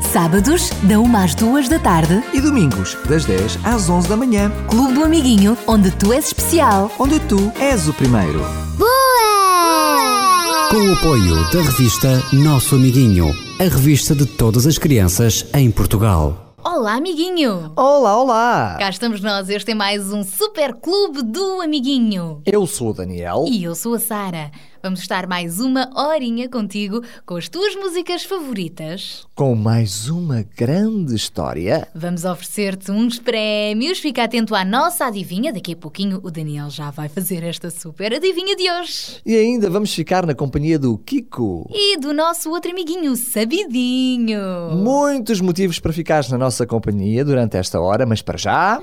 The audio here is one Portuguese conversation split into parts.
Sábados, da 1 às 2 da tarde, E domingos, das 10 às 11 da manhã, Clube do Amiguinho, onde tu és especial. onde tu és o primeiro. Boa! Com o apoio da revista Nosso Amiguinho, a revista de todas as crianças em Portugal. Olá, amiguinho. Olá, olá! Cá estamos nós. Este é mais um Super Clube do Amiguinho. Eu sou o Daniel. E eu sou a Sara. Vamos estar mais uma horinha contigo com as tuas músicas favoritas. Com mais uma grande história. Vamos oferecer-te uns prémios. Fica atento à nossa adivinha. Daqui a pouquinho o Daniel já vai fazer esta super adivinha de hoje. E ainda vamos ficar na companhia do Kiko. E do nosso outro amiguinho, Sabidinho. Muitos motivos para ficares na nossa companhia durante esta hora, mas para já.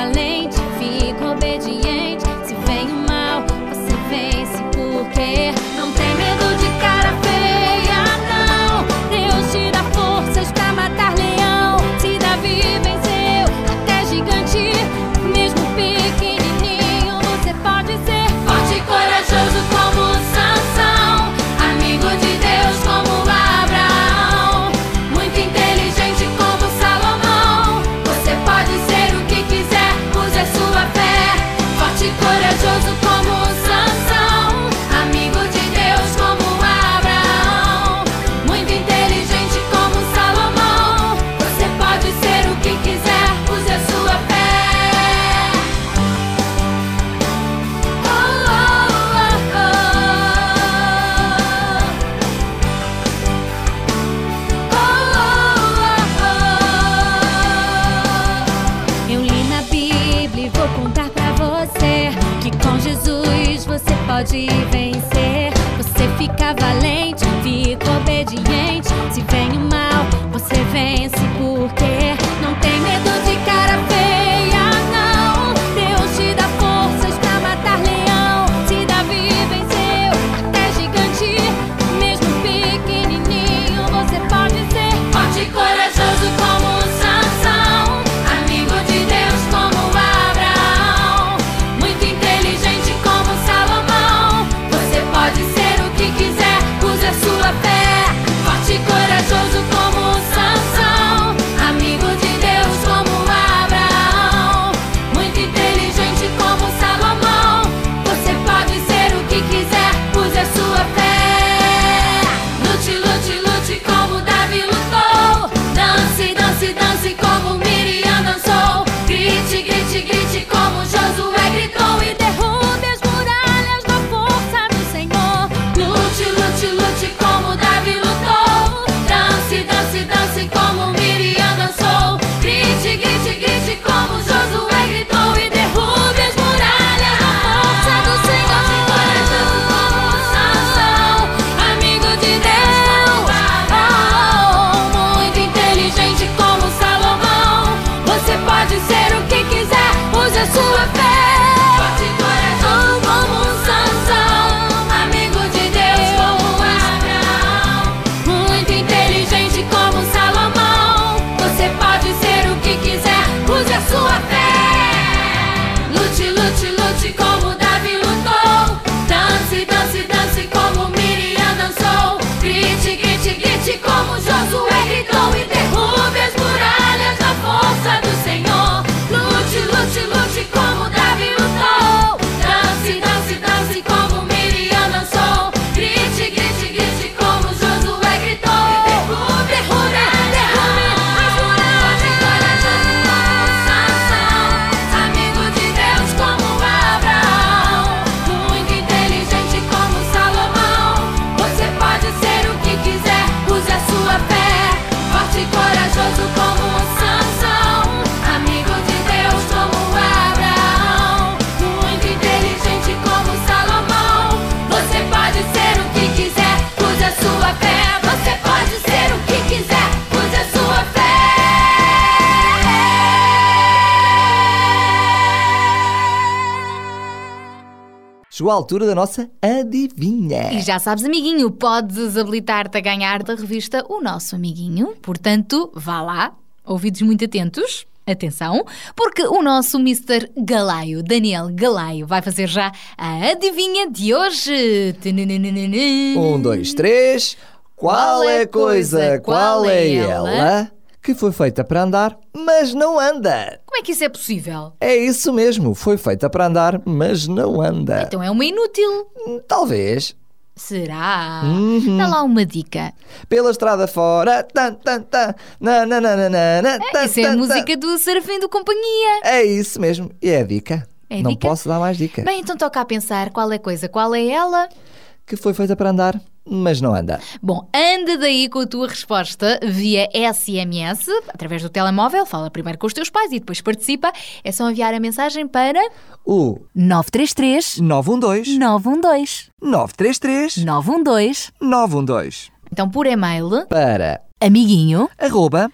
Valente, fica obediente. Se vem o mal, você vence porque não Chegou a altura da nossa adivinha. E já sabes, amiguinho, podes habilitar-te a ganhar da revista O Nosso Amiguinho. Portanto, vá lá, ouvidos muito atentos. Atenção, porque o nosso Mr. Galaio, Daniel Galaio, vai fazer já a adivinha de hoje. Um, dois, três. Qual é a coisa, qual é ela que foi feita para andar, mas não anda? Como é que isso é possível? É isso mesmo, foi feita para andar, mas não anda. Então é uma inútil. Talvez. Será? Uhum. Dá lá uma dica. Pela estrada fora. Tan, tan, tan, na, na, na, na, na, na, tan, Isso é a música do Serafim do Companhia. É isso mesmo. E é a dica. É a não dica? posso dar mais dica. Bem, então toca a pensar qual é a coisa, qual é ela? Que foi feita para andar, mas não anda. Bom, anda daí com a tua resposta via SMS, através do telemóvel, fala primeiro com os teus pais e depois participa. É só enviar a mensagem para O 933 912 912 933 912 912 então por e-mail para Amiguinho arroba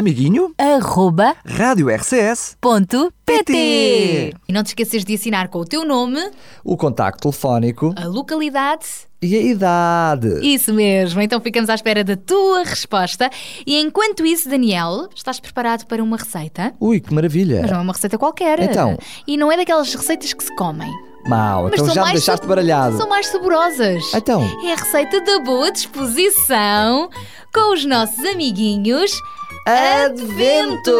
amiguinho Arroba rádio RCS ponto PT. e não te esqueças de assinar com o teu nome, O contacto telefónico a localidade. e a idade. Isso mesmo, então ficamos à espera da tua resposta. E enquanto isso, Daniel, estás preparado para uma receita? Ui, que maravilha. Mas não é uma receita qualquer. Então? E não é daquelas receitas que se comem. Mau, Mas então já me deixaste sab- baralhado. São mais saborosas. Então? É a receita da boa disposição com os nossos amiguinhos Adventos!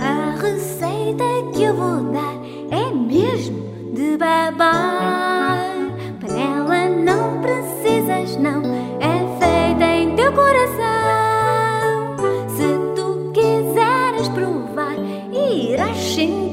A receita que eu vou dar é mesmo de babar. Panela não precisas, não, é feita em teu coração. Se tu quiseres provar, irás sentir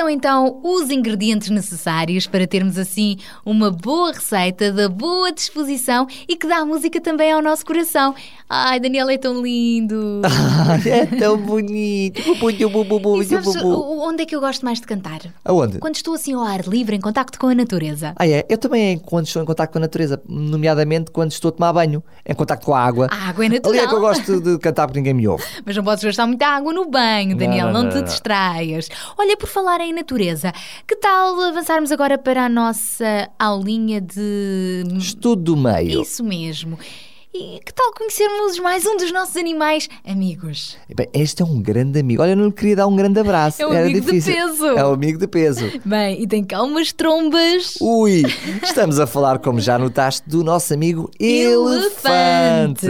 estão então os ingredientes necessários para termos assim uma boa receita da boa disposição e que dá música também ao nosso coração. Ai, Daniel é tão lindo! Ai, é tão bonito. E sabes onde é que eu gosto mais de cantar? Aonde? Quando estou assim ao ar livre, em contacto com a natureza. Ah, é? Eu também, quando estou em contacto com a natureza, nomeadamente quando estou a tomar banho, em contacto com a água. A água é Ali natural. é que eu gosto de cantar porque ninguém me ouve. Mas não podes gastar muita água no banho, Daniel, Não, não, não, te não, não. distraias. Olha, por falar em natureza, que tal avançarmos agora para a nossa aulinha de. Estudo do meio. Isso mesmo. E que tal conhecermos mais um dos nossos animais amigos? Bem, este é um grande amigo. Olha, eu não lhe queria dar um grande abraço. É um Era amigo de difícil. peso. É um amigo de peso. Bem, e tem cá umas trombas. Ui, estamos a falar, como já notaste, do nosso amigo elefante.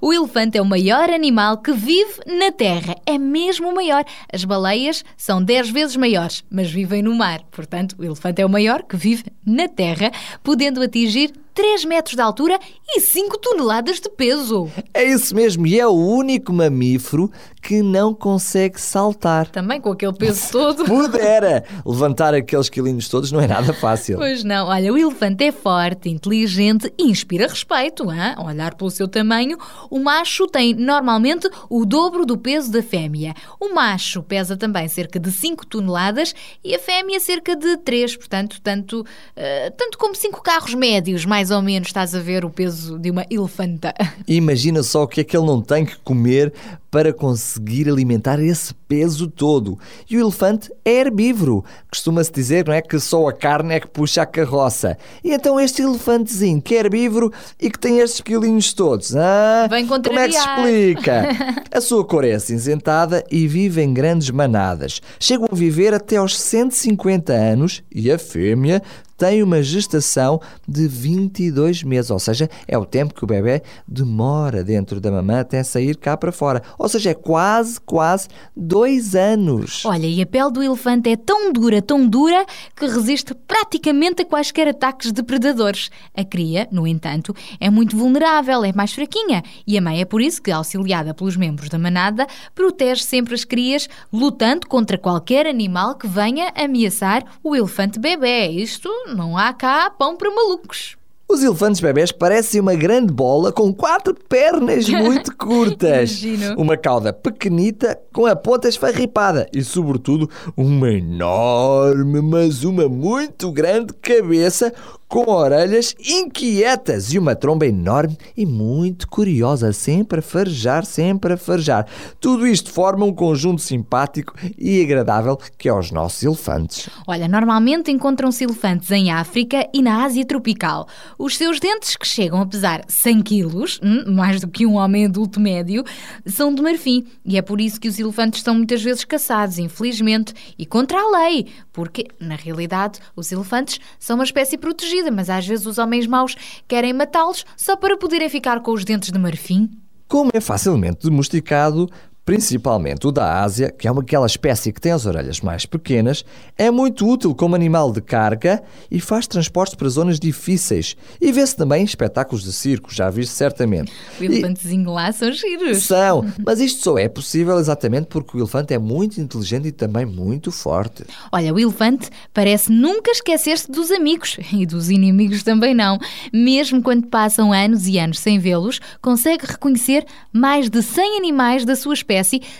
O elefante é o maior animal que vive na Terra. É mesmo o maior. As baleias são 10 vezes maiores, mas vivem no mar. Portanto, o elefante é o maior que vive na Terra, podendo atingir 3 metros de altura e 5 toneladas de peso. É isso mesmo, e é o único mamífero que não consegue saltar. Também com aquele peso todo. Pudera! Levantar aqueles quilinhos todos não é nada fácil. Pois não, olha, o elefante é forte, inteligente e inspira respeito. Hein? Ao olhar pelo seu tamanho, o macho tem normalmente o dobro do peso da fêmea. O macho pesa também cerca de 5 toneladas e a fêmea cerca de 3, portanto, tanto, eh, tanto como 5 carros médios, mais ou menos, estás a ver o peso de uma elefanta. Imagina só o que é que ele não tem que comer para conseguir alimentar esse peso todo. E o elefante é herbívoro. Costuma-se dizer, não é, que só a carne é que puxa a carroça. E então este elefantezinho que é herbívoro e que tem estes quilinhos todos, ah, como é que se explica? A sua cor é acinzentada e vive em grandes manadas. Chegam a viver até aos 150 anos e a fêmea tem uma gestação de 22 meses, ou seja, é o tempo que o bebê demora dentro da mamã até sair cá para fora. Ou seja, é quase, quase dois anos. Olha, e a pele do elefante é tão dura, tão dura, que resiste praticamente a quaisquer ataques de predadores. A cria, no entanto, é muito vulnerável, é mais fraquinha. E a mãe é por isso que, auxiliada pelos membros da manada, protege sempre as crias, lutando contra qualquer animal que venha ameaçar o elefante bebê. Isto não há cá pão para malucos. Os elefantes bebés parecem uma grande bola com quatro pernas muito curtas. Uma cauda pequenita com a ponta esfarripada e, sobretudo, uma enorme, mas uma muito grande cabeça com orelhas inquietas e uma tromba enorme e muito curiosa, sempre a farejar, sempre a farejar. Tudo isto forma um conjunto simpático e agradável que é os nossos elefantes. Olha, normalmente encontram-se elefantes em África e na Ásia tropical. Os seus dentes, que chegam a pesar 100 quilos, hum, mais do que um homem adulto médio, são de marfim. E é por isso que os elefantes são muitas vezes caçados, infelizmente, e contra a lei. Porque, na realidade, os elefantes são uma espécie protegida, mas às vezes os homens maus querem matá-los só para poderem ficar com os dentes de marfim. Como é facilmente domesticado, principalmente o da Ásia, que é uma aquela espécie que tem as orelhas mais pequenas, é muito útil como animal de carga e faz transportes para zonas difíceis. E vê-se também em espetáculos de circo, já viste certamente. O elefantezinho lá são giros. São, mas isto só é possível exatamente porque o elefante é muito inteligente e também muito forte. Olha, o elefante parece nunca esquecer-se dos amigos e dos inimigos também não. Mesmo quando passam anos e anos sem vê-los, consegue reconhecer mais de 100 animais da sua espécie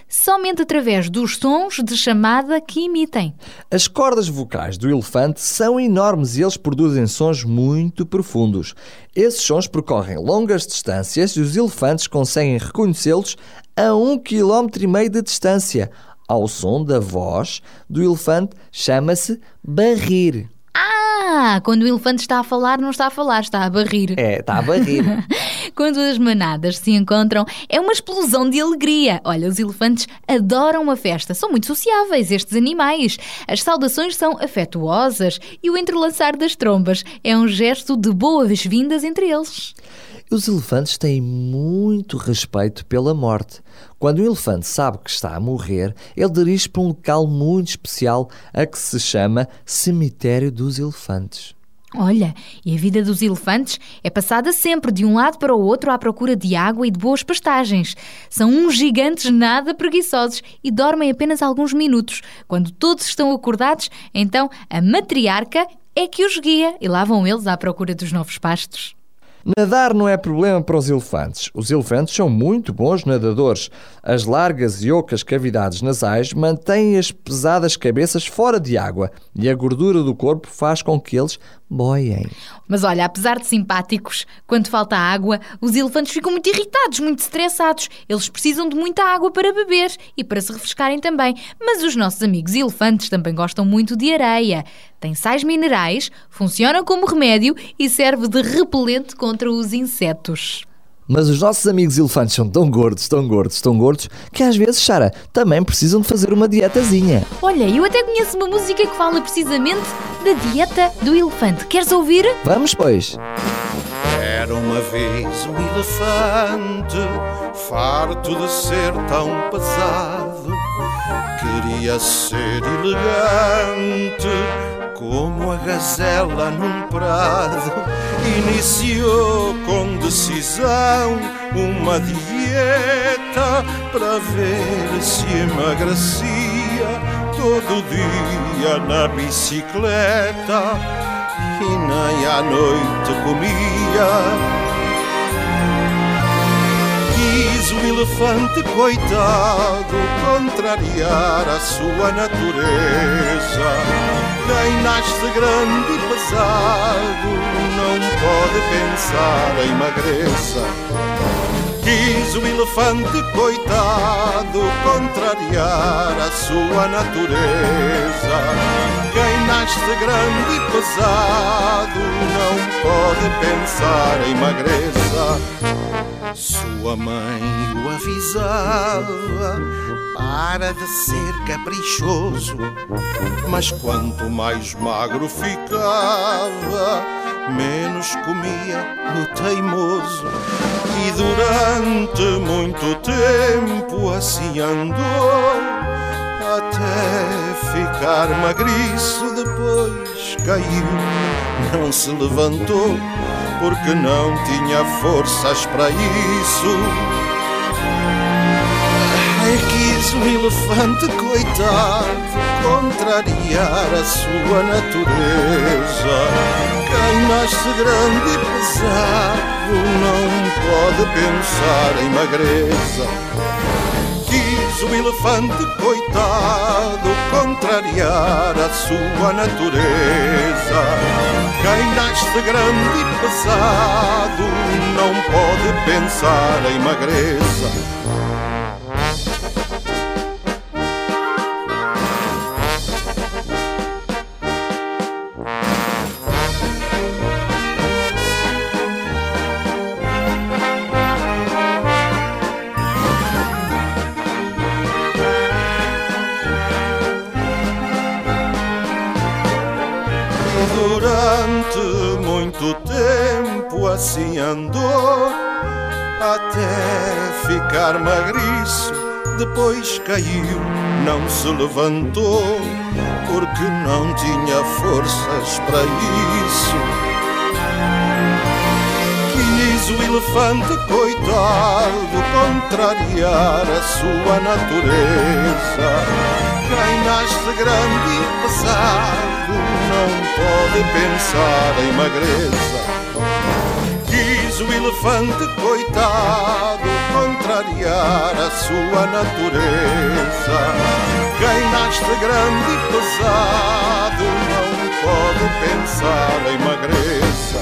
somente através dos sons de chamada que emitem. As cordas vocais do elefante são enormes e eles produzem sons muito profundos. Esses sons percorrem longas distâncias e os elefantes conseguem reconhecê-los a um quilómetro e meio de distância. Ao som da voz do elefante chama-se barrir. Ah, quando o elefante está a falar, não está a falar, está a barrir. É, está a barrir. Quando as manadas se encontram, é uma explosão de alegria. Olha, os elefantes adoram uma festa, são muito sociáveis estes animais. As saudações são afetuosas e o entrelaçar das trombas é um gesto de boas-vindas entre eles. Os elefantes têm muito respeito pela morte. Quando um elefante sabe que está a morrer, ele dirige para um local muito especial a que se chama Cemitério dos Elefantes. Olha, e a vida dos elefantes é passada sempre de um lado para o outro à procura de água e de boas pastagens. São uns gigantes nada preguiçosos e dormem apenas alguns minutos. Quando todos estão acordados, então a matriarca é que os guia e lá vão eles à procura dos novos pastos. Nadar não é problema para os elefantes. Os elefantes são muito bons nadadores. As largas e ocas cavidades nasais mantêm as pesadas cabeças fora de água e a gordura do corpo faz com que eles boiem. Mas olha, apesar de simpáticos, quando falta água, os elefantes ficam muito irritados, muito estressados. Eles precisam de muita água para beber e para se refrescarem também. Mas os nossos amigos elefantes também gostam muito de areia. Tem sais minerais, funciona como remédio e serve de repelente contra os insetos. Mas os nossos amigos elefantes são tão gordos, tão gordos, tão gordos, que às vezes, Sara, também precisam de fazer uma dietazinha. Olha, eu até conheço uma música que fala precisamente da dieta do elefante. Queres ouvir? Vamos, pois. Era uma vez um elefante, farto de ser tão pesado. Queria ser elegante, como a gazela num prado. Iniciou com decisão uma dieta para ver se emagrecia todo dia na bicicleta e nem à noite comia. Quis o elefante coitado contrariar a sua natureza. Quem nasce grande e pesado não pode pensar em magreza. Quis o elefante coitado contrariar a sua natureza. Quem nasce grande e pesado não pode pensar em magreza. Sua mãe o avisava para de ser caprichoso, mas quanto mais magro ficava, menos comia o teimoso. E durante muito tempo assim andou, até ficar magriço, depois caiu, não se levantou porque não tinha forças para isso. Ai, quis o elefante, coitado, contrariar a sua natureza. Quem nasce grande e pesado não pode pensar em magreza. Quis o elefante, coitado, contrariar a sua natureza. Quem nasce grande e pesado não pode pensar em magreza. Depois caiu, não se levantou, porque não tinha forças para isso. Quis o elefante, coitado, contrariar a sua natureza. Quem nasce grande e pesado não pode pensar em magreza. Quis o elefante, coitado, contrariar a sua natureza. Quem nasce grande e pesado não pode pensar em magreza.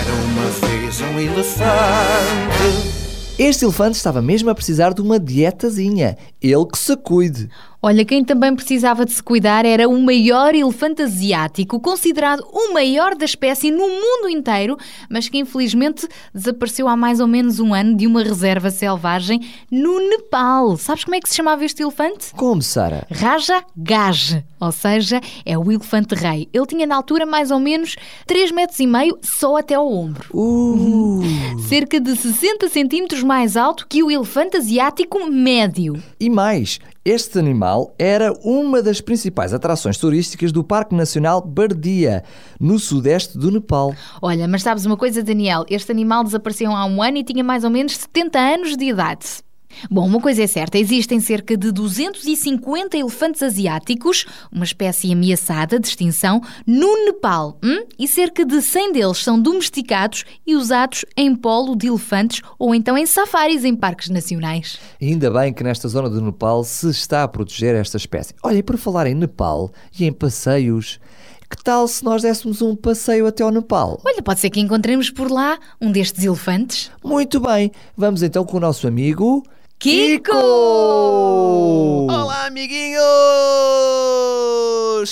Era uma vez um elefante. Este elefante estava mesmo a precisar de uma dietazinha. Ele que se cuide. Olha, quem também precisava de se cuidar era o maior elefante asiático, considerado o maior da espécie no mundo inteiro, mas que infelizmente desapareceu há mais ou menos um ano de uma reserva selvagem no Nepal. Sabes como é que se chamava este elefante? Como, Sara? Raja Gaj, ou seja, é o elefante rei. Ele tinha na altura mais ou menos 3 metros e meio só até ao ombro. Uh. Cerca de 60 centímetros mais alto que o elefante asiático médio. E mais, Este animal era uma das principais atrações turísticas do Parque Nacional Bardia, no sudeste do Nepal. Olha, mas sabes uma coisa, Daniel? Este animal desapareceu há um ano e tinha mais ou menos 70 anos de idade. Bom, uma coisa é certa, existem cerca de 250 elefantes asiáticos, uma espécie ameaçada de extinção, no Nepal, hum? e cerca de 100 deles são domesticados e usados em polo de elefantes ou então em safaris em parques nacionais. Ainda bem que nesta zona do Nepal se está a proteger esta espécie. Olha, e por falar em Nepal e em passeios, que tal se nós dessemos um passeio até ao Nepal? Olha, pode ser que encontremos por lá um destes elefantes. Muito bem, vamos então com o nosso amigo. Kiko! Olá, amiguinhos!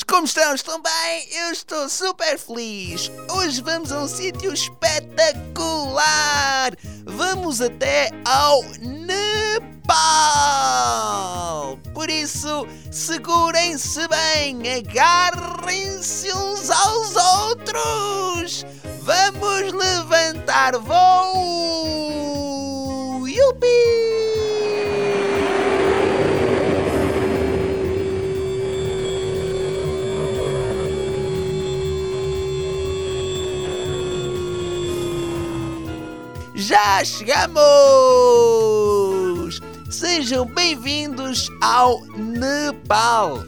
Como estão? Estão bem? Eu estou super feliz! Hoje vamos a um sítio espetacular! Vamos até ao Nepal! Por isso, segurem-se bem, agarrem-se uns aos outros! Vamos levantar voo! Yupi! Já chegamos! Sejam bem-vindos ao Nepal.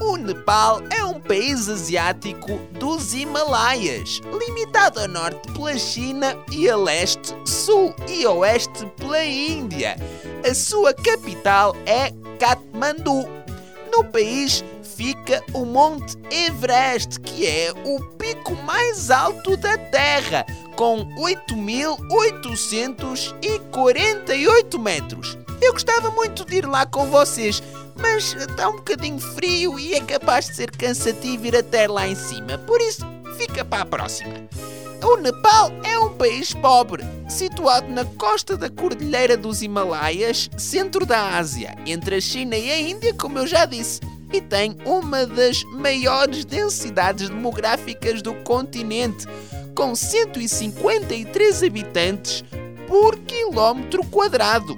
O Nepal é um país asiático dos Himalaias, limitado a norte pela China e a leste, sul e oeste pela Índia. A sua capital é Katmandu. No país fica o Monte Everest, que é o pico mais alto da Terra, com 8.848 metros. Eu gostava muito de ir lá com vocês, mas está um bocadinho frio e é capaz de ser cansativo ir até lá em cima, por isso fica para a próxima. O Nepal é um país pobre, situado na costa da Cordilheira dos Himalaias, centro da Ásia, entre a China e a Índia, como eu já disse, e tem uma das maiores densidades demográficas do continente, com 153 habitantes por quilómetro quadrado.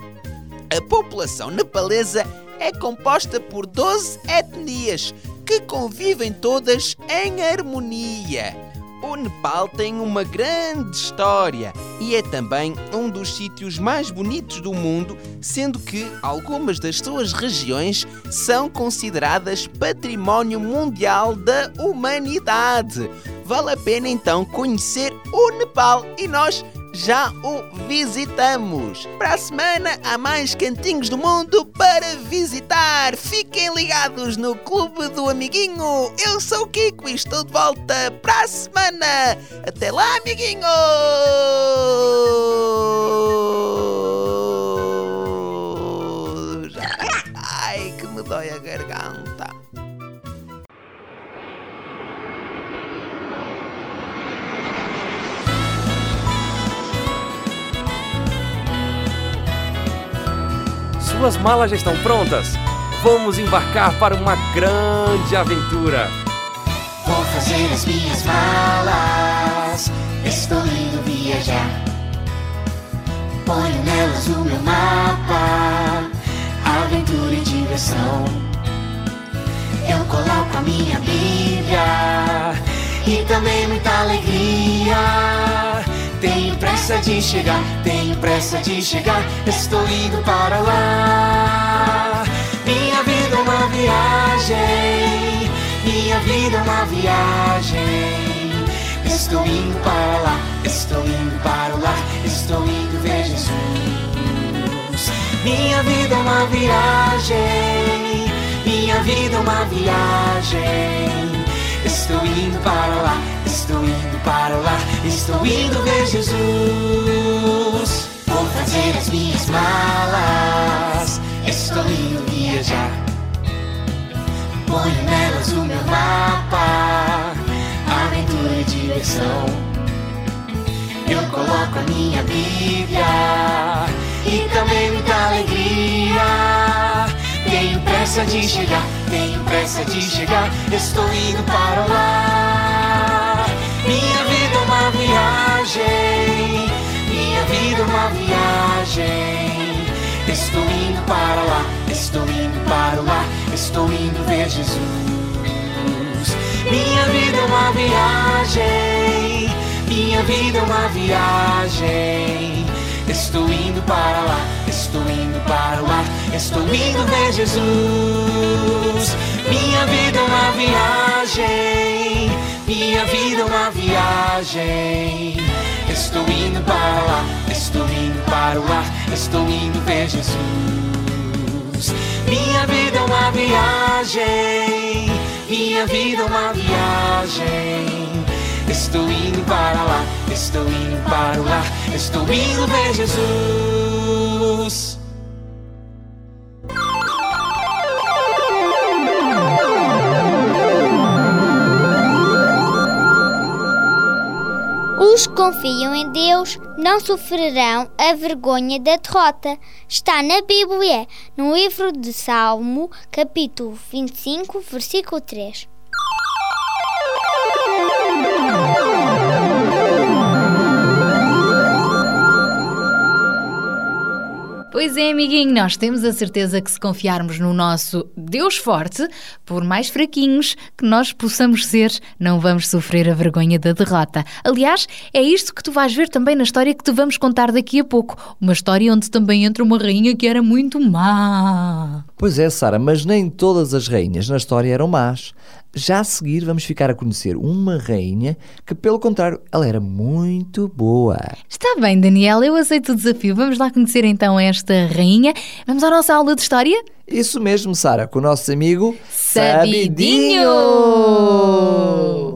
A população nepalesa é composta por 12 etnias que convivem todas em harmonia. O Nepal tem uma grande história e é também um dos sítios mais bonitos do mundo, sendo que algumas das suas regiões são consideradas Património Mundial da Humanidade. Vale a pena então conhecer o Nepal e nós já o visitamos. Para a semana há mais cantinhos do mundo para visitar. Fiquem ligados no Clube do Amiguinho. Eu sou o Kiko e estou de volta para a semana. Até lá, amiguinhos. Suas malas já estão prontas? Vamos embarcar para uma grande aventura. Vou fazer as minhas malas, estou indo viajar. Ponho nelas o meu mapa, aventura e diversão. Eu coloco a minha Bíblia e também muita alegria. Tenho pressa de chegar, tenho pressa de chegar, estou indo para lá. Minha vida é uma viagem, minha vida é uma viagem. Estou indo para lá, estou indo para lá, estou indo ver Jesus. Minha vida é uma viagem, minha vida é uma viagem. Estou indo para lá, estou indo para lá, estou indo ver Jesus. Vou fazer as minhas malas, estou indo viajar. Ponho nelas o meu mapa, aventura e diversão. Eu coloco a minha Bíblia e também muita alegria. Tenho pressa de chegar, tenho pressa de chegar, estou indo para lá. Minha vida é uma viagem, minha vida é uma viagem. Estou indo para lá, estou indo para o ar, estou indo ver Jesus. Minha vida é uma viagem, minha vida é uma viagem. Estou indo para lá, estou indo para o ar, estou indo ver Jesus. Minha vida é uma viagem, minha vida é uma viagem. Estou indo para lá, estou indo para o ar, estou indo ver Jesus. Minha vida é uma viagem, minha vida é uma viagem. Estou indo para lá, estou indo para o ar, estou indo ver Jesus. Os que confiam em Deus não sofrerão a vergonha da derrota. Está na Bíblia, no livro de Salmo, capítulo 25, versículo 3. Pois é, amiguinho, nós temos a certeza que se confiarmos no nosso Deus forte, por mais fraquinhos que nós possamos ser, não vamos sofrer a vergonha da derrota. Aliás, é isto que tu vais ver também na história que te vamos contar daqui a pouco. Uma história onde também entra uma rainha que era muito má. Pois é, Sara, mas nem todas as rainhas na história eram más. Já a seguir vamos ficar a conhecer uma rainha que, pelo contrário, ela era muito boa. Está bem, Daniel, eu aceito o desafio. Vamos lá conhecer então esta rainha. Vamos à nossa aula de história? Isso mesmo, Sara, com o nosso amigo Sabidinho!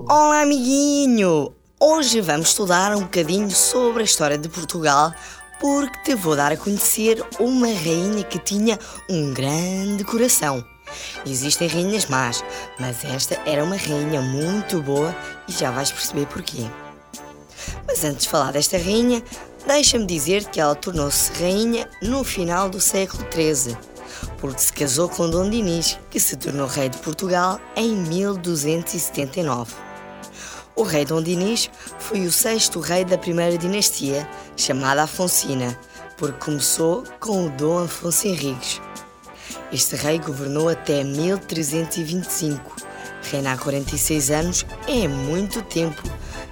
Olá, amiguinho! Hoje vamos estudar um bocadinho sobre a história de Portugal porque te vou dar a conhecer uma rainha que tinha um grande coração. Existem rainhas más, mas esta era uma rainha muito boa e já vais perceber porquê. Mas antes de falar desta rainha, deixa-me dizer que ela tornou-se rainha no final do século XIII, porque se casou com Dom Dinis, que se tornou rei de Portugal em 1279. O rei Dom Dinis foi o sexto rei da primeira dinastia, chamada Afonsina, porque começou com o Dom Afonso Henriques. Este rei governou até 1325. Reinar 46 anos é muito tempo.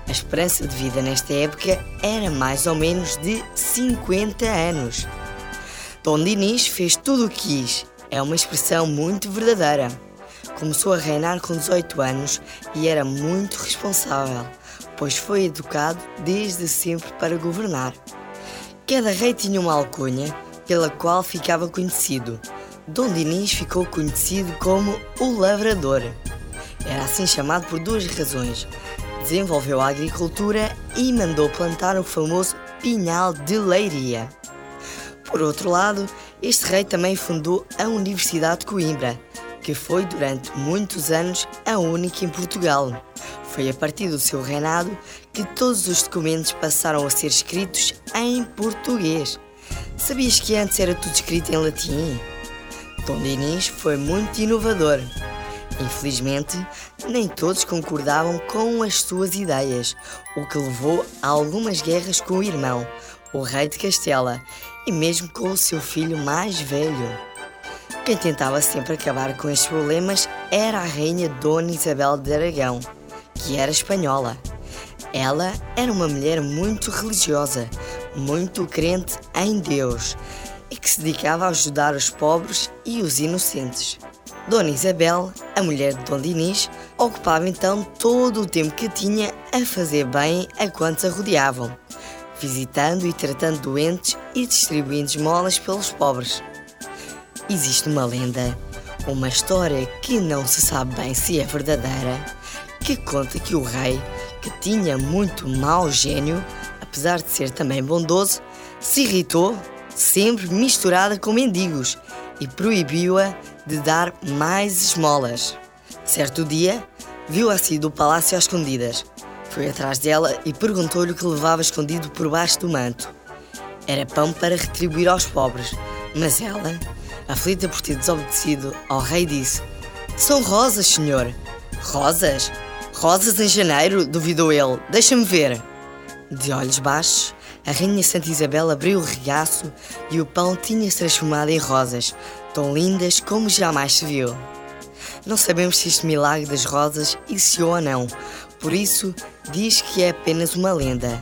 A esperança de vida nesta época era mais ou menos de 50 anos. Dom Dinis fez tudo o que quis. É uma expressão muito verdadeira. Começou a reinar com 18 anos e era muito responsável, pois foi educado desde sempre para governar. Cada rei tinha uma alcunha pela qual ficava conhecido. Dom Dinis ficou conhecido como o Lavrador. Era assim chamado por duas razões. Desenvolveu a agricultura e mandou plantar o famoso Pinhal de Leiria. Por outro lado, este rei também fundou a Universidade de Coimbra, que foi durante muitos anos a única em Portugal. Foi a partir do seu reinado que todos os documentos passaram a ser escritos em português. Sabias que antes era tudo escrito em latim? Dom Dinis foi muito inovador. Infelizmente, nem todos concordavam com as suas ideias, o que levou a algumas guerras com o irmão, o rei de Castela, e mesmo com o seu filho mais velho. Quem tentava sempre acabar com estes problemas era a rainha Dona Isabel de Aragão, que era espanhola. Ela era uma mulher muito religiosa, muito crente em Deus e que se dedicava a ajudar os pobres e os inocentes. Dona Isabel, a mulher de Dom Dinis, ocupava então todo o tempo que tinha a fazer bem a quantos a rodeavam, visitando e tratando doentes e distribuindo esmolas pelos pobres. Existe uma lenda, uma história que não se sabe bem se é verdadeira, que conta que o rei, que tinha muito mau gênio, apesar de ser também bondoso, se irritou, sempre misturada com mendigos, e proibiu-a de dar mais esmolas. Certo dia, viu-a sair do palácio às escondidas. Foi atrás dela e perguntou-lhe o que levava escondido por baixo do manto. Era pão para retribuir aos pobres, mas ela, aflita por ter desobedecido ao rei, disse: São rosas, senhor. Rosas? Rosas em janeiro? duvidou ele. Deixa-me ver. De olhos baixos, a Rainha Santa Isabel abriu o regaço e o pão tinha-se transformado em rosas. tão lindas como jamais se viu. Não sabemos se este milagre das rosas existiu ou não, por isso diz que é apenas uma lenda.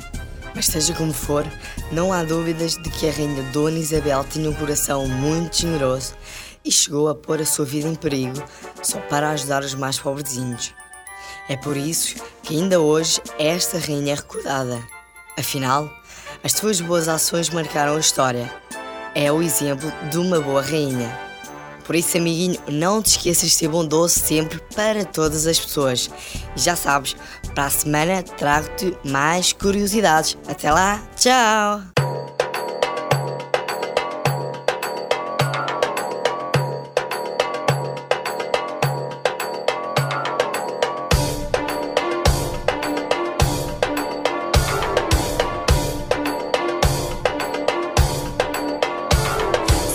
Mas seja como for, não há dúvidas de que a rainha Dona Isabel tinha um coração muito generoso e chegou a pôr a sua vida em perigo só para ajudar os mais pobrezinhos. É por isso que ainda hoje esta rainha é recordada. Afinal, as suas boas ações marcaram a história. É o exemplo de uma boa rainha. Por isso, amiguinho, não te esqueças de ser bondoso sempre para todas as pessoas. E já sabes, para a semana trago-te mais curiosidades. Até lá, tchau!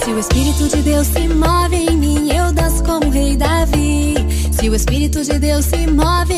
Se o Espírito de Deus se move em mim, eu danço como o rei Davi. Se o Espírito de Deus se move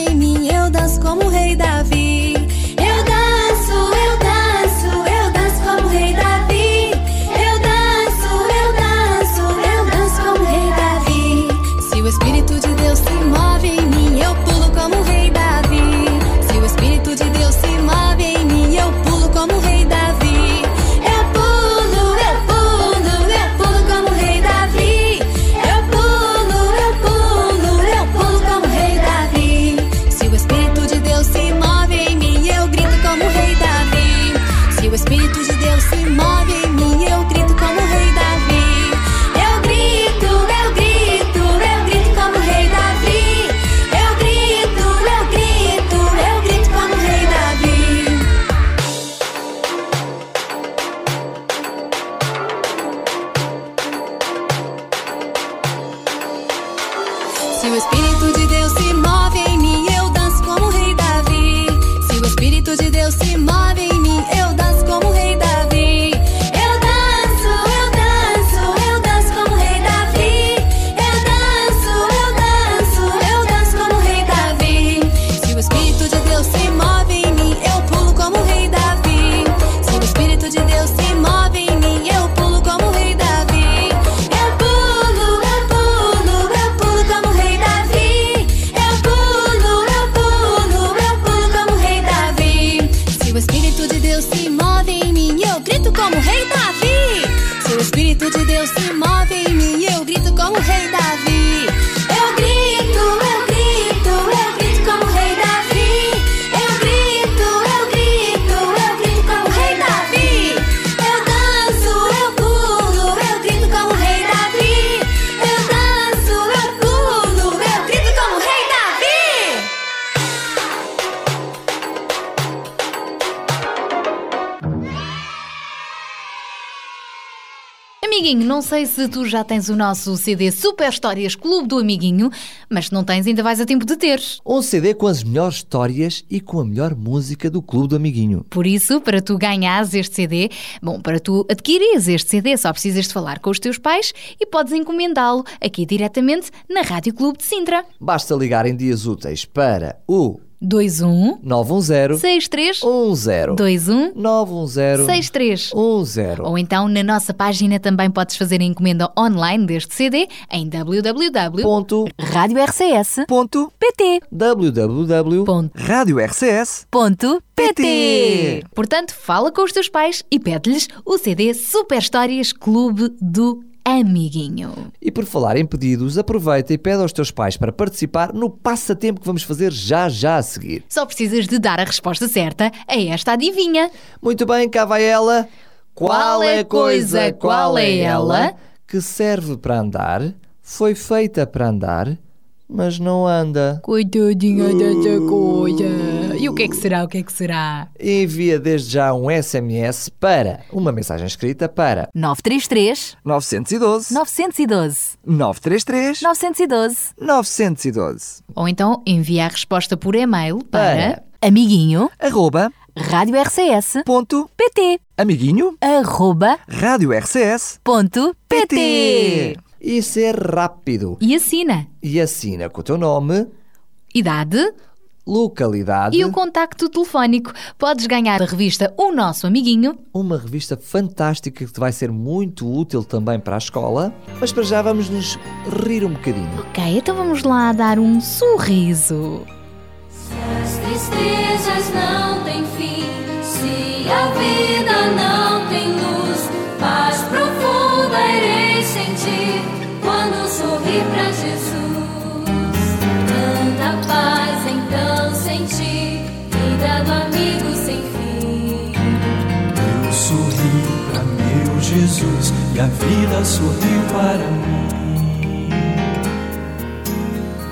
se move em mim, eu grito como o rei Davi. Se o Espírito de Deus se move em mim, sei se tu já tens o nosso CD Super Histórias Clube do Amiguinho, mas se não tens, ainda vais a tempo de ter. Um CD com as melhores histórias e com a melhor música do Clube do Amiguinho. Por isso, para tu ganhares este CD, bom, para tu adquirires este CD, só precisas de falar com os teus pais e podes encomendá-lo aqui diretamente na Rádio Clube de Sintra. Basta ligar em dias úteis para o 21 910 63 10 21 910 63 10 Ou então na nossa página também podes fazer a encomenda online deste CD em www. radiorcs.pt www.radiorcs.pt Portanto, fala com os teus pais e pede-lhes o CD Super Histórias Clube do Amiguinho. E por falar em pedidos, aproveita e pede aos teus pais para participar no passatempo que vamos fazer já já a seguir. Só precisas de dar a resposta certa a esta adivinha. Muito bem, cá vai ela. Qual é a coisa, qual é ela? Que serve para andar, foi feita para andar, mas não anda. Coitadinha dessa coisa. E o que é que será? O que é que será? Envia desde já um SMS para uma mensagem escrita para 933 912 912 933 912 912 Ou então envia a resposta por e-mail para, amiguinho arroba radiorcs.pt ponto amiguinho arroba radiorcs.pt pt Isso é rápido. e assina. E assina com o teu nome, Idade, localidade e o contacto telefónico. Podes ganhar a revista O Nosso Amiguinho. Uma revista fantástica que te vai ser muito útil também para a escola. Mas para já vamos nos rir um bocadinho. Ok, então vamos lá dar um sorriso. Se as tristezas não têm fim, se a vida não tem luz, paz profunda irei sentir quando sorrir para Jesus. Tanta paz então senti, vida do amigo sem fim. Eu sorri para meu Jesus e a vida sorriu para mim.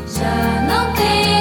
Já não tenho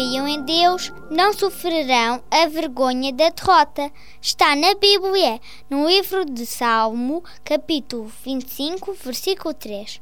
confiam em Deus não sofrerão a vergonha da derrota. Está na Bíblia, no livro de Salmo, capítulo 25, versículo 3.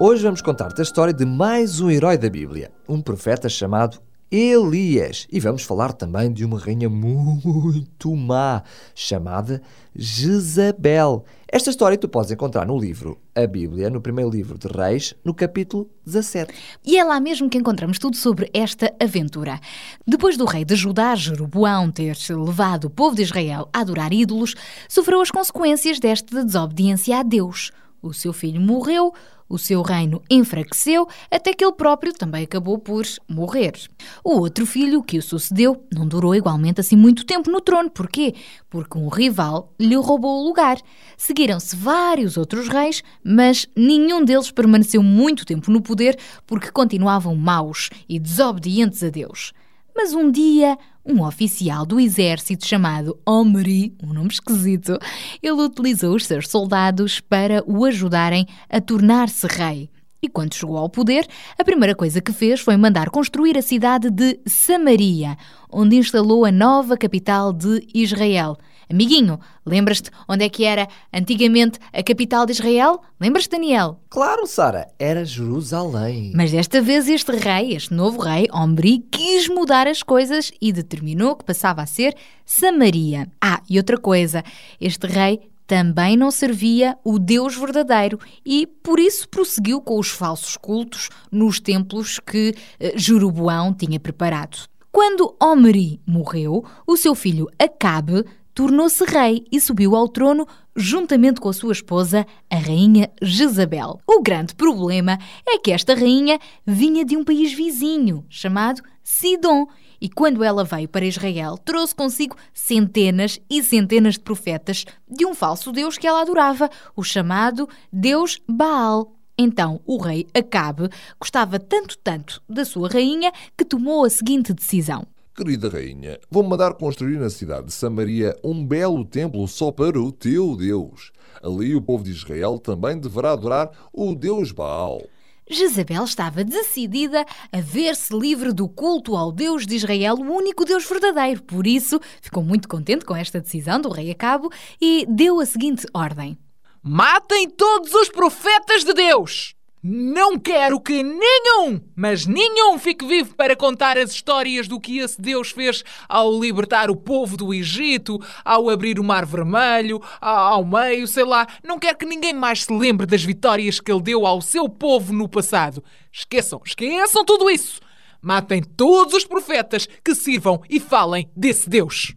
Hoje vamos contar-te a história de mais um herói da Bíblia, um profeta chamado Elias. E vamos falar também de uma rainha muito má, chamada Jezabel. Esta história tu podes encontrar no livro A Bíblia, no primeiro livro de Reis, no capítulo 17. E é lá mesmo que encontramos tudo sobre esta aventura. Depois do rei de Judá, Jeroboão, ter levado o povo de Israel a adorar ídolos, sofreu as consequências desta desobediência a Deus. O seu filho morreu, o seu reino enfraqueceu, até que ele próprio também acabou por morrer. O outro filho que o sucedeu não durou igualmente assim muito tempo no trono. Porquê? Porque um rival lhe roubou o lugar. Seguiram-se vários outros reis, mas nenhum deles permaneceu muito tempo no poder porque continuavam maus e desobedientes a Deus. Mas um dia, um oficial do exército chamado Omri, um nome esquisito, ele utilizou os seus soldados para o ajudarem a tornar-se rei. E quando chegou ao poder, a primeira coisa que fez foi mandar construir a cidade de Samaria, onde instalou a nova capital de Israel. Amiguinho, lembras-te onde é que era antigamente a capital de Israel? Lembras-te, Daniel? Claro, Sara, era Jerusalém. Mas desta vez este rei, este novo rei, Omri, quis mudar as coisas e determinou que passava a ser Samaria. Ah, e outra coisa, este rei também não servia o Deus verdadeiro e por isso prosseguiu com os falsos cultos nos templos que eh, Jeroboão tinha preparado. Quando Omri morreu, o seu filho Acabe tornou-se rei e subiu ao trono juntamente com a sua esposa, a rainha Jezabel. O grande problema é que esta rainha vinha de um país vizinho, chamado Sidom, e quando ela veio para Israel, trouxe consigo centenas e centenas de profetas de um falso Deus que ela adorava, o chamado Deus Baal. Então o rei Acabe gostava tanto, tanto da sua rainha que tomou a seguinte decisão. Querida rainha, vou mandar construir na cidade de Samaria um belo templo só para o teu Deus. Ali o povo de Israel também deverá adorar o Deus Baal. Jezabel estava decidida a ver-se livre do culto ao Deus de Israel, o único Deus verdadeiro. Por isso, ficou muito contente com esta decisão do rei Acabo e deu a seguinte ordem: Matem todos os profetas de Deus! Não quero que nenhum, mas nenhum fique vivo para contar as histórias do que esse Deus fez ao libertar o povo do Egito, ao abrir o Mar Vermelho, ao meio, sei lá. Não quero que ninguém mais se lembre das vitórias que ele deu ao seu povo no passado. Esqueçam, esqueçam tudo isso. Matem todos os profetas que sirvam e falem desse Deus.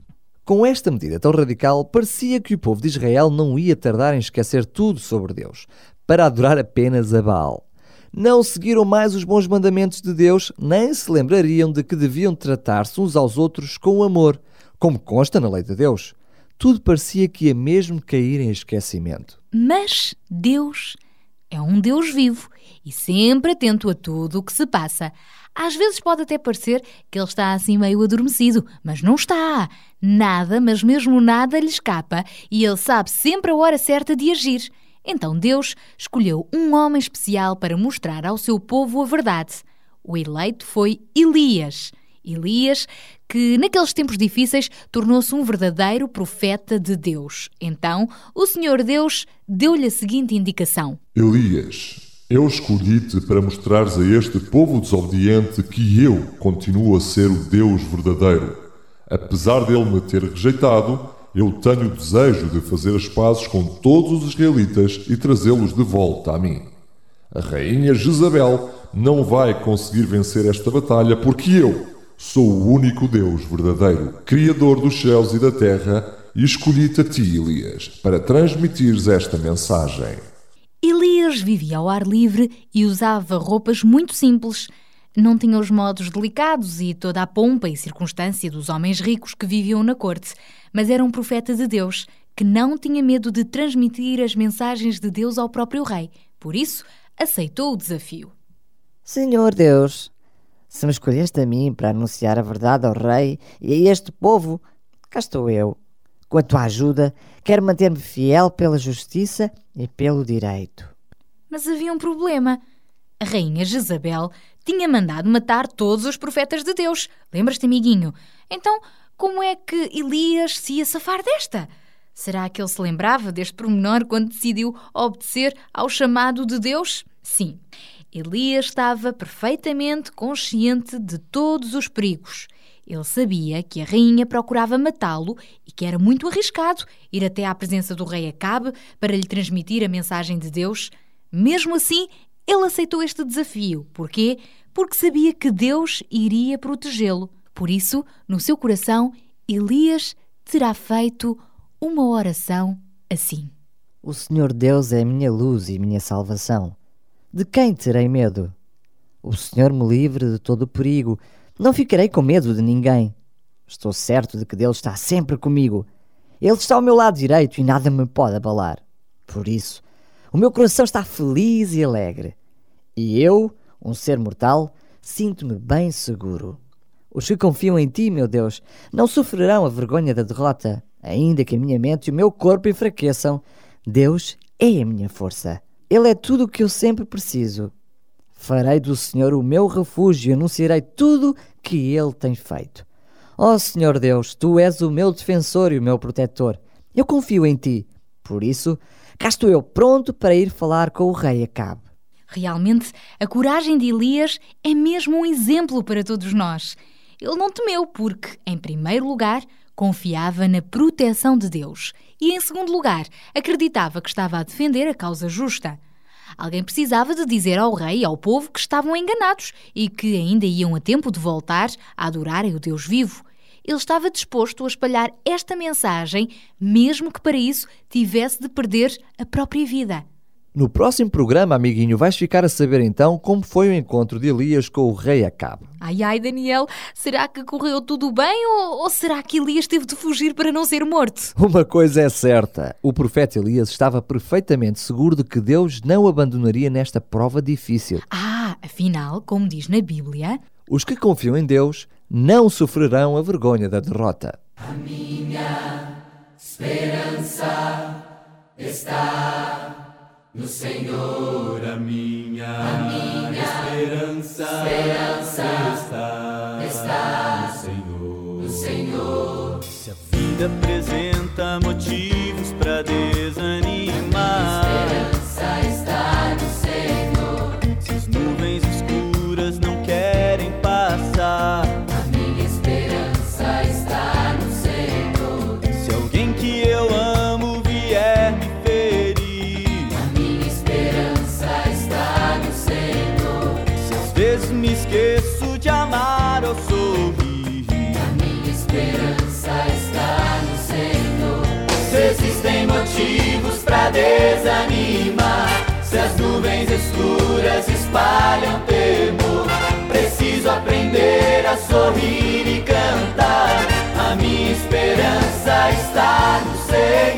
Com esta medida tão radical, parecia que o povo de Israel não ia tardar em esquecer tudo sobre Deus, para adorar apenas a Baal. Não seguiram mais os bons mandamentos de Deus, nem se lembrariam de que deviam tratar-se uns aos outros com amor, como consta na lei de Deus. Tudo parecia que ia mesmo cair em esquecimento. Mas Deus é um Deus vivo e sempre atento a tudo o que se passa. Às vezes pode até parecer que ele está assim meio adormecido, mas não está. Nada, mas mesmo nada lhe escapa e ele sabe sempre a hora certa de agir. Então Deus escolheu um homem especial para mostrar ao seu povo a verdade. O eleito foi Elias. Elias, que naqueles tempos difíceis tornou-se um verdadeiro profeta de Deus. Então, o Senhor Deus deu-lhe a seguinte indicação: Elias, eu escolhi-te para mostrares a este povo desobediente que eu continuo a ser o Deus verdadeiro. Apesar dele me ter rejeitado, eu tenho o desejo de fazer as pazes com todos os israelitas e trazê-los de volta a mim. A rainha Jezabel não vai conseguir vencer esta batalha porque eu sou o único Deus verdadeiro, Criador dos céus e da terra, e escolhi-te a ti, Elias, para transmitires esta mensagem. Elias vivia ao ar livre e usava roupas muito simples. Não tinha os modos delicados e toda a pompa e circunstância dos homens ricos que viviam na corte, mas era um profeta de Deus que não tinha medo de transmitir as mensagens de Deus ao próprio rei. Por isso, aceitou o desafio. Senhor Deus, se me escolheste a mim para anunciar a verdade ao rei e a este povo, cá estou eu. Com a tua ajuda, quero manter-me fiel pela justiça e pelo direito. Mas havia um problema. A rainha Jezabel tinha mandado matar todos os profetas de Deus. Lembras-te, amiguinho? Então, como é que Elias se ia safar desta? Será que ele se lembrava deste pormenor quando decidiu obedecer ao chamado de Deus? Sim. Elias estava perfeitamente consciente de todos os perigos. Ele sabia que a rainha procurava matá-lo e que era muito arriscado ir até à presença do rei Acabe para lhe transmitir a mensagem de Deus. Mesmo assim, ele aceitou este desafio. Porquê? Porque sabia que Deus iria protegê-lo. Por isso, no seu coração, Elias terá feito uma oração assim: O Senhor Deus é minha luz e minha salvação. De quem terei medo? O Senhor me livre de todo o perigo. Não ficarei com medo de ninguém. Estou certo de que Deus está sempre comigo. Ele está ao meu lado direito e nada me pode abalar. Por isso, o meu coração está feliz e alegre. E eu, um ser mortal, sinto-me bem seguro. Os que confiam em ti, meu Deus, não sofrerão a vergonha da derrota, ainda que a minha mente e o meu corpo enfraqueçam. Deus é a minha força. Ele é tudo o que eu sempre preciso. Farei do Senhor o meu refúgio e anunciarei tudo que Ele tem feito. Ó oh, Senhor Deus, Tu és o meu defensor e o meu protetor. Eu confio em Ti. Por isso, cá estou eu pronto para ir falar com o rei Acabe. Realmente, a coragem de Elias é mesmo um exemplo para todos nós. Ele não temeu porque, em primeiro lugar, confiava na proteção de Deus e, em segundo lugar, acreditava que estava a defender a causa justa. Alguém precisava de dizer ao rei e ao povo que estavam enganados e que ainda iam a tempo de voltar a adorarem o Deus vivo. Ele estava disposto a espalhar esta mensagem, mesmo que para isso tivesse de perder a própria vida. No próximo programa, amiguinho, vais ficar a saber então como foi o encontro de Elias com o rei Acabe. Ai ai, Daniel, será que correu tudo bem ou, ou, será que Elias teve de fugir para não ser morto? Uma coisa é certa: o profeta Elias estava perfeitamente seguro de que Deus não o abandonaria nesta prova difícil. Ah, afinal, como diz na Bíblia, os que confiam em Deus não sofrerão a vergonha da derrota. A minha esperança está no Senhor a minha, a minha esperança, esperança está, está no Senhor. No Senhor. Se a vida apresenta desanimar. Se as nuvens escuras espalham temor, preciso aprender a sorrir e cantar. A minha esperança está no Senhor.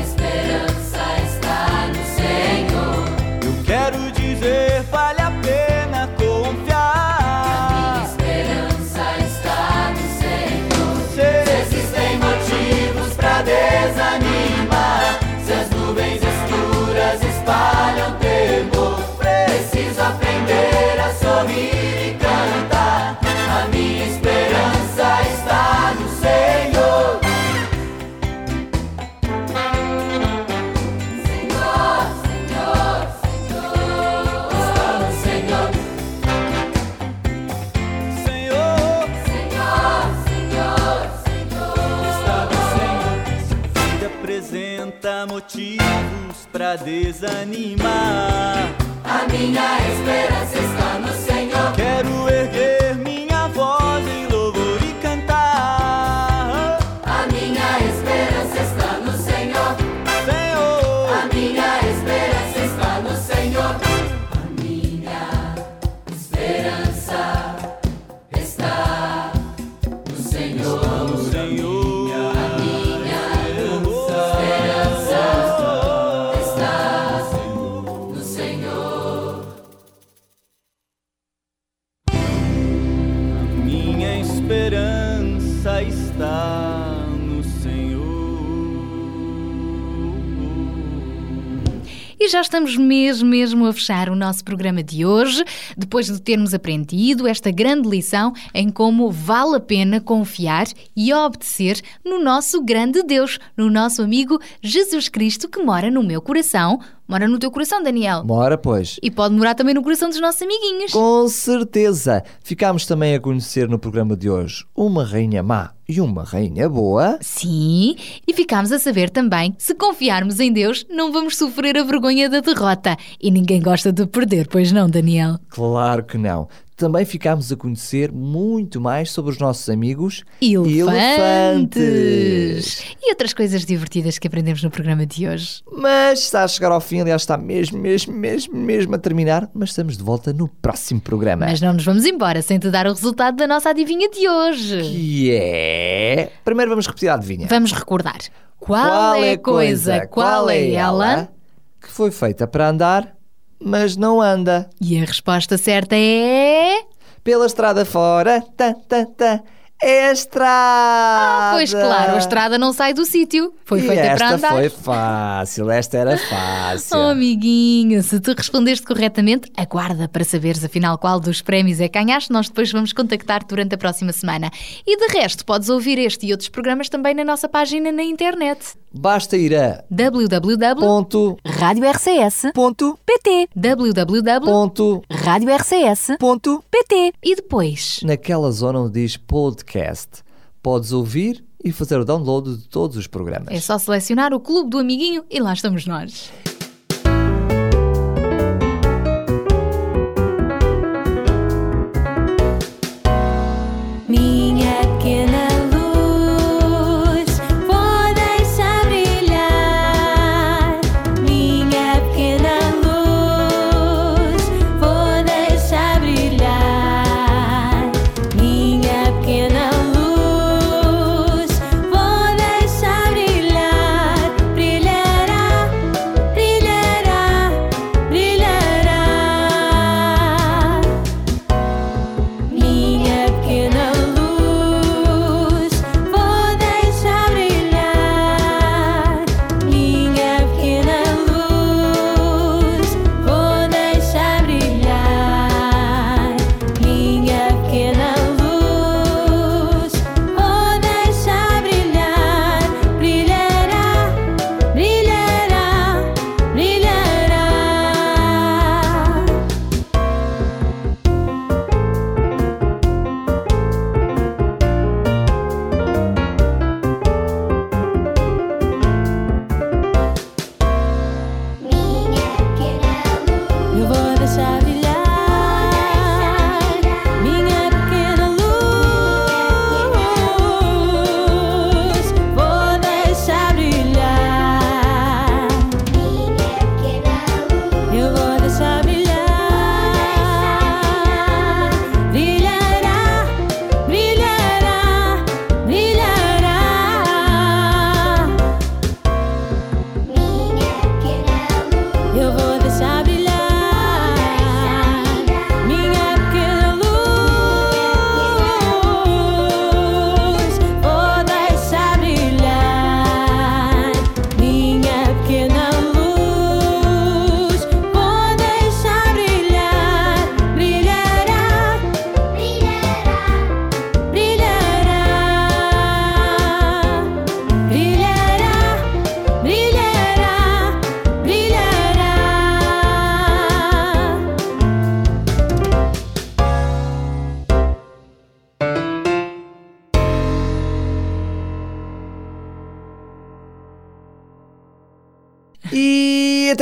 Esperança está no Senhor. Eu quero dizer, desanimar. A minha esperança já estamos mesmo, mesmo a fechar o nosso programa de hoje, depois de termos aprendido esta grande lição em como vale a pena confiar e obedecer no nosso grande Deus, no nosso amigo Jesus Cristo que mora no meu coração. Mora no teu coração, Daniel. Mora, pois. E pode morar também no coração dos nossos amiguinhos. Com certeza! Ficámos também a conhecer no programa de hoje uma rainha má e uma rainha boa. Sim, e ficámos a saber também, se confiarmos em Deus, não vamos sofrer a vergonha da derrota. E ninguém gosta de perder, pois não, Daniel? Claro que não. Também ficámos a conhecer muito mais sobre os nossos amigos Elefantes! E outras coisas divertidas que aprendemos no programa de hoje. Mas está a chegar ao fim, aliás, está mesmo, mesmo, mesmo, mesmo a terminar. Mas estamos de volta no próximo programa. Mas não nos vamos embora sem te dar o resultado da nossa adivinha de hoje. Que é. Primeiro vamos repetir a adivinha. Vamos recordar. Qual, é a coisa, qual é ela? Que foi feita para andar, mas não anda. E a resposta certa é. Pela estrada fora, tá, tá, tá. É a estrada! Ah, pois claro, a estrada não sai do sítio. Foi e feita esta para andar. foi fácil, esta era fácil. Oh, amiguinho, se tu respondeste corretamente, aguarda para saberes afinal qual dos prémios é que ganhaste. Nós depois vamos contactar durante a próxima semana. E de resto, podes ouvir este e outros programas também na nossa página na internet. Basta ir a www.radiorcs.pt www.radiorcs.pt E depois? naquela zona onde diz podcast. Podes ouvir e fazer o download de todos os programas. É só selecionar o Clube do Amiguinho e lá estamos nós.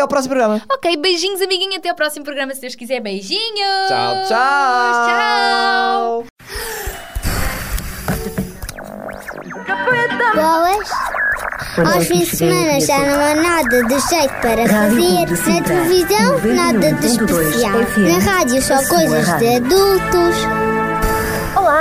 Ao próximo programa. Ok, beijinhos, amiguinho. Até ao próximo programa, se Deus quiser. Beijinhos. Tchau, tchau. Tchau. Boas. Aos fins de semana já não há nada de jeito para fazer. Na televisão, nada de especial. Na rádio, só coisas de adultos.